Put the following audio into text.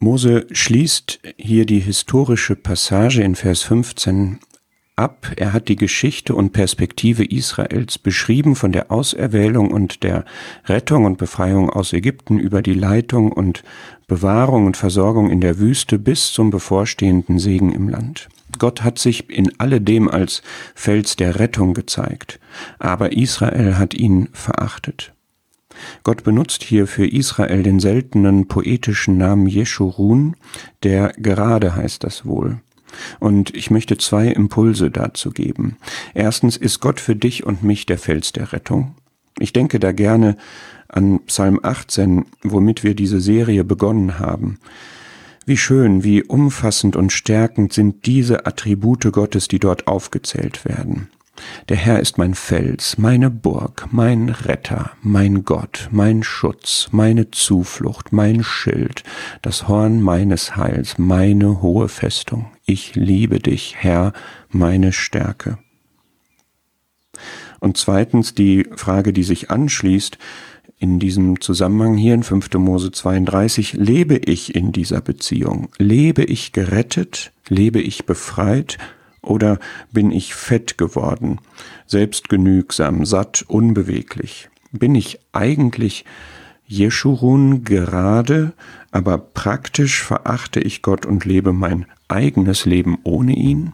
Mose schließt hier die historische Passage in Vers 15 ab. Er hat die Geschichte und Perspektive Israels beschrieben von der Auserwählung und der Rettung und Befreiung aus Ägypten über die Leitung und Bewahrung und Versorgung in der Wüste bis zum bevorstehenden Segen im Land. Gott hat sich in alledem als Fels der Rettung gezeigt, aber Israel hat ihn verachtet. Gott benutzt hier für Israel den seltenen poetischen Namen Jeschurun, der gerade heißt das wohl. Und ich möchte zwei Impulse dazu geben. Erstens ist Gott für dich und mich der Fels der Rettung. Ich denke da gerne an Psalm 18, womit wir diese Serie begonnen haben. Wie schön, wie umfassend und stärkend sind diese Attribute Gottes, die dort aufgezählt werden. Der Herr ist mein Fels, meine Burg, mein Retter, mein Gott, mein Schutz, meine Zuflucht, mein Schild, das Horn meines Heils, meine hohe Festung. Ich liebe dich, Herr, meine Stärke. Und zweitens die Frage, die sich anschließt, in diesem Zusammenhang hier in 5. Mose 32, lebe ich in dieser Beziehung? Lebe ich gerettet? Lebe ich befreit? Oder bin ich fett geworden, selbstgenügsam, satt, unbeweglich? Bin ich eigentlich Jeschurun gerade, aber praktisch verachte ich Gott und lebe mein eigenes Leben ohne ihn?